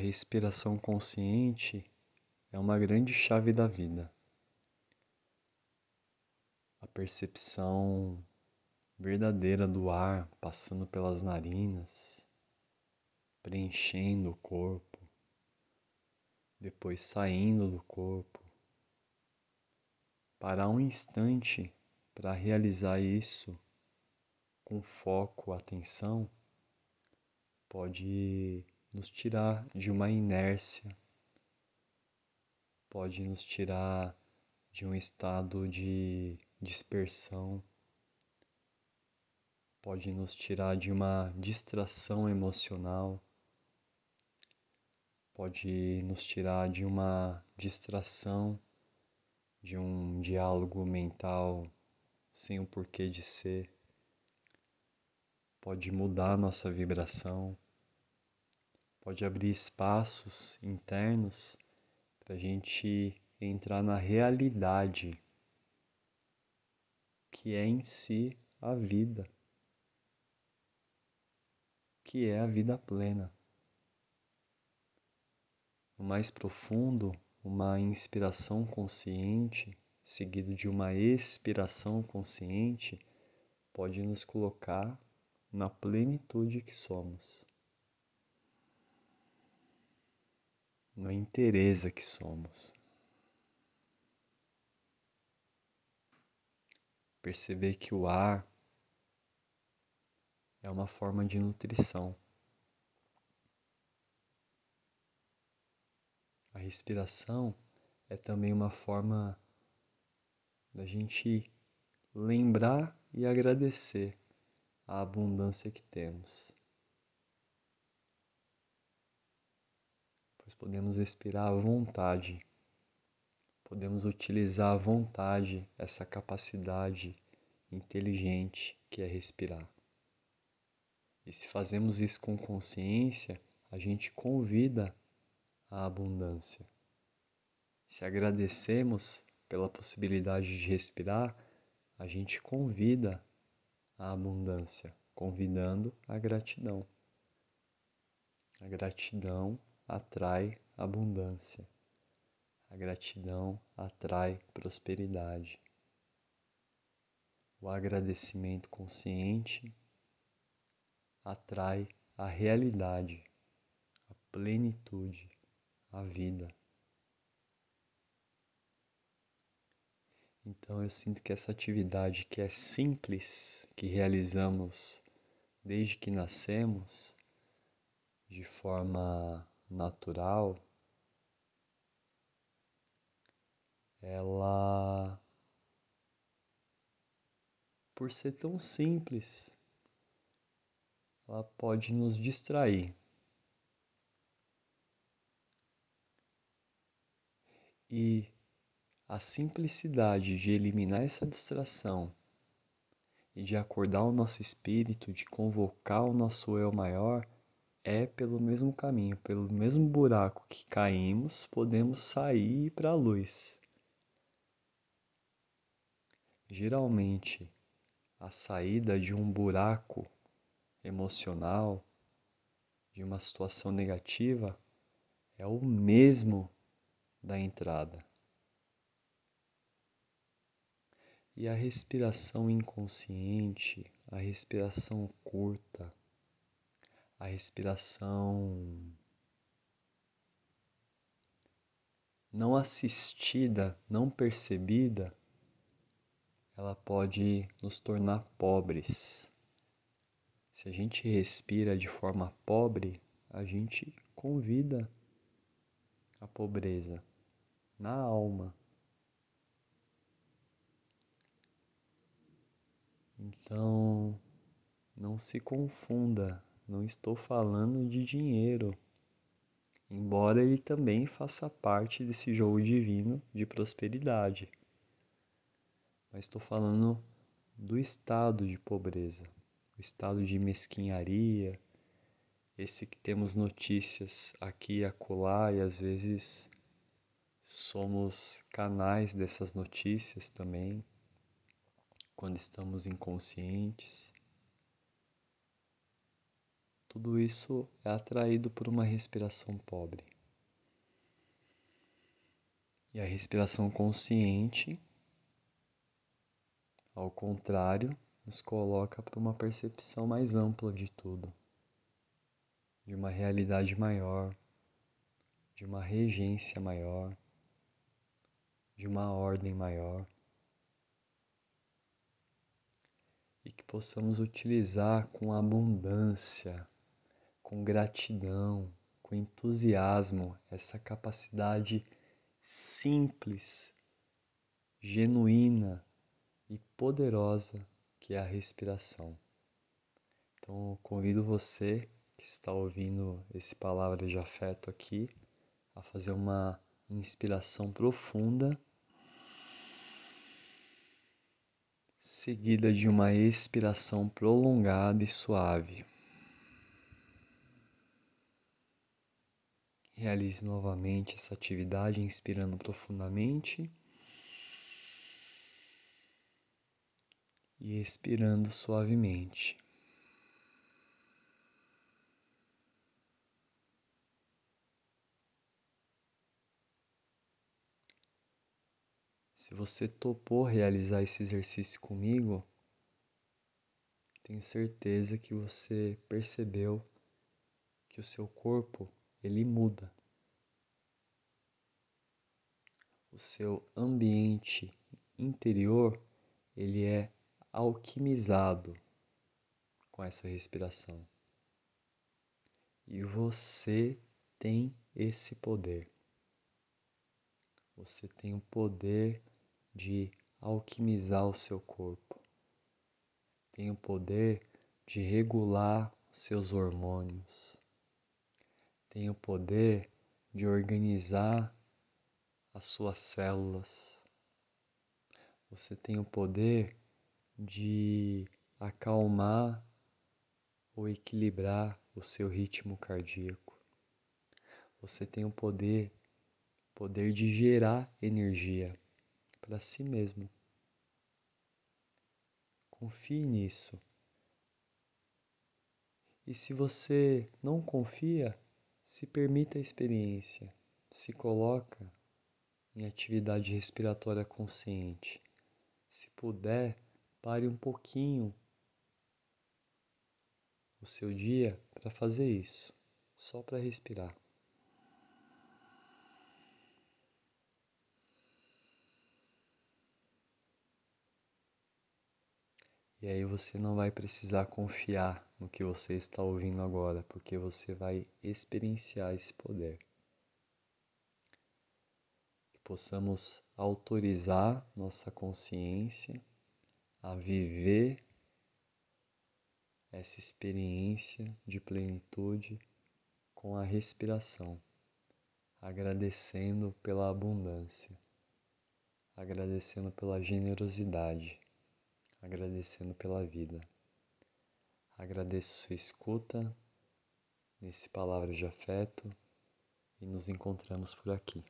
respiração consciente é uma grande chave da vida. A percepção verdadeira do ar passando pelas narinas, preenchendo o corpo, depois saindo do corpo. Parar um instante para realizar isso com foco, atenção, pode nos tirar de uma inércia, pode nos tirar de um estado de dispersão, pode nos tirar de uma distração emocional, pode nos tirar de uma distração, de um diálogo mental sem o porquê de ser, pode mudar nossa vibração pode abrir espaços internos para a gente entrar na realidade que é em si a vida, que é a vida plena. No mais profundo, uma inspiração consciente, seguido de uma expiração consciente, pode nos colocar na plenitude que somos. Na inteireza que somos. Perceber que o ar é uma forma de nutrição. A respiração é também uma forma da gente lembrar e agradecer a abundância que temos. Pois podemos respirar à vontade, podemos utilizar à vontade essa capacidade inteligente que é respirar. E se fazemos isso com consciência, a gente convida a abundância. Se agradecemos pela possibilidade de respirar, a gente convida a abundância, convidando a gratidão. A gratidão atrai abundância. A gratidão atrai prosperidade. O agradecimento consciente atrai a realidade, a plenitude, a vida. Então eu sinto que essa atividade que é simples, que realizamos desde que nascemos, de forma natural, ela, por ser tão simples, ela pode nos distrair. E a simplicidade de eliminar essa distração e de acordar o nosso espírito, de convocar o nosso eu maior, é pelo mesmo caminho, pelo mesmo buraco que caímos, podemos sair para a luz. Geralmente, a saída de um buraco emocional, de uma situação negativa, é o mesmo da entrada. E a respiração inconsciente, a respiração curta, a respiração não assistida, não percebida, ela pode nos tornar pobres. Se a gente respira de forma pobre, a gente convida a pobreza na alma. Então, não se confunda não estou falando de dinheiro, embora ele também faça parte desse jogo divino de prosperidade. Mas estou falando do estado de pobreza, o estado de mesquinharia, esse que temos notícias aqui e acolá e às vezes somos canais dessas notícias também, quando estamos inconscientes. Tudo isso é atraído por uma respiração pobre. E a respiração consciente, ao contrário, nos coloca para uma percepção mais ampla de tudo, de uma realidade maior, de uma regência maior, de uma ordem maior. E que possamos utilizar com abundância, com gratidão, com entusiasmo essa capacidade simples, genuína e poderosa que é a respiração. Então, convido você que está ouvindo esse palavra de afeto aqui a fazer uma inspiração profunda, seguida de uma expiração prolongada e suave. Realize novamente essa atividade inspirando profundamente e expirando suavemente. Se você topou realizar esse exercício comigo, tenho certeza que você percebeu que o seu corpo ele muda. O seu ambiente interior ele é alquimizado com essa respiração. E você tem esse poder. Você tem o poder de alquimizar o seu corpo. Tem o poder de regular os seus hormônios tem o poder de organizar as suas células. Você tem o poder de acalmar ou equilibrar o seu ritmo cardíaco. Você tem o poder, poder de gerar energia para si mesmo. Confie nisso. E se você não confia, se permita a experiência, se coloca em atividade respiratória consciente. Se puder, pare um pouquinho o seu dia para fazer isso, só para respirar. E aí você não vai precisar confiar no que você está ouvindo agora, porque você vai experienciar esse poder. Que possamos autorizar nossa consciência a viver essa experiência de plenitude com a respiração, agradecendo pela abundância, agradecendo pela generosidade agradecendo pela vida. Agradeço sua escuta nesse palavra de afeto e nos encontramos por aqui.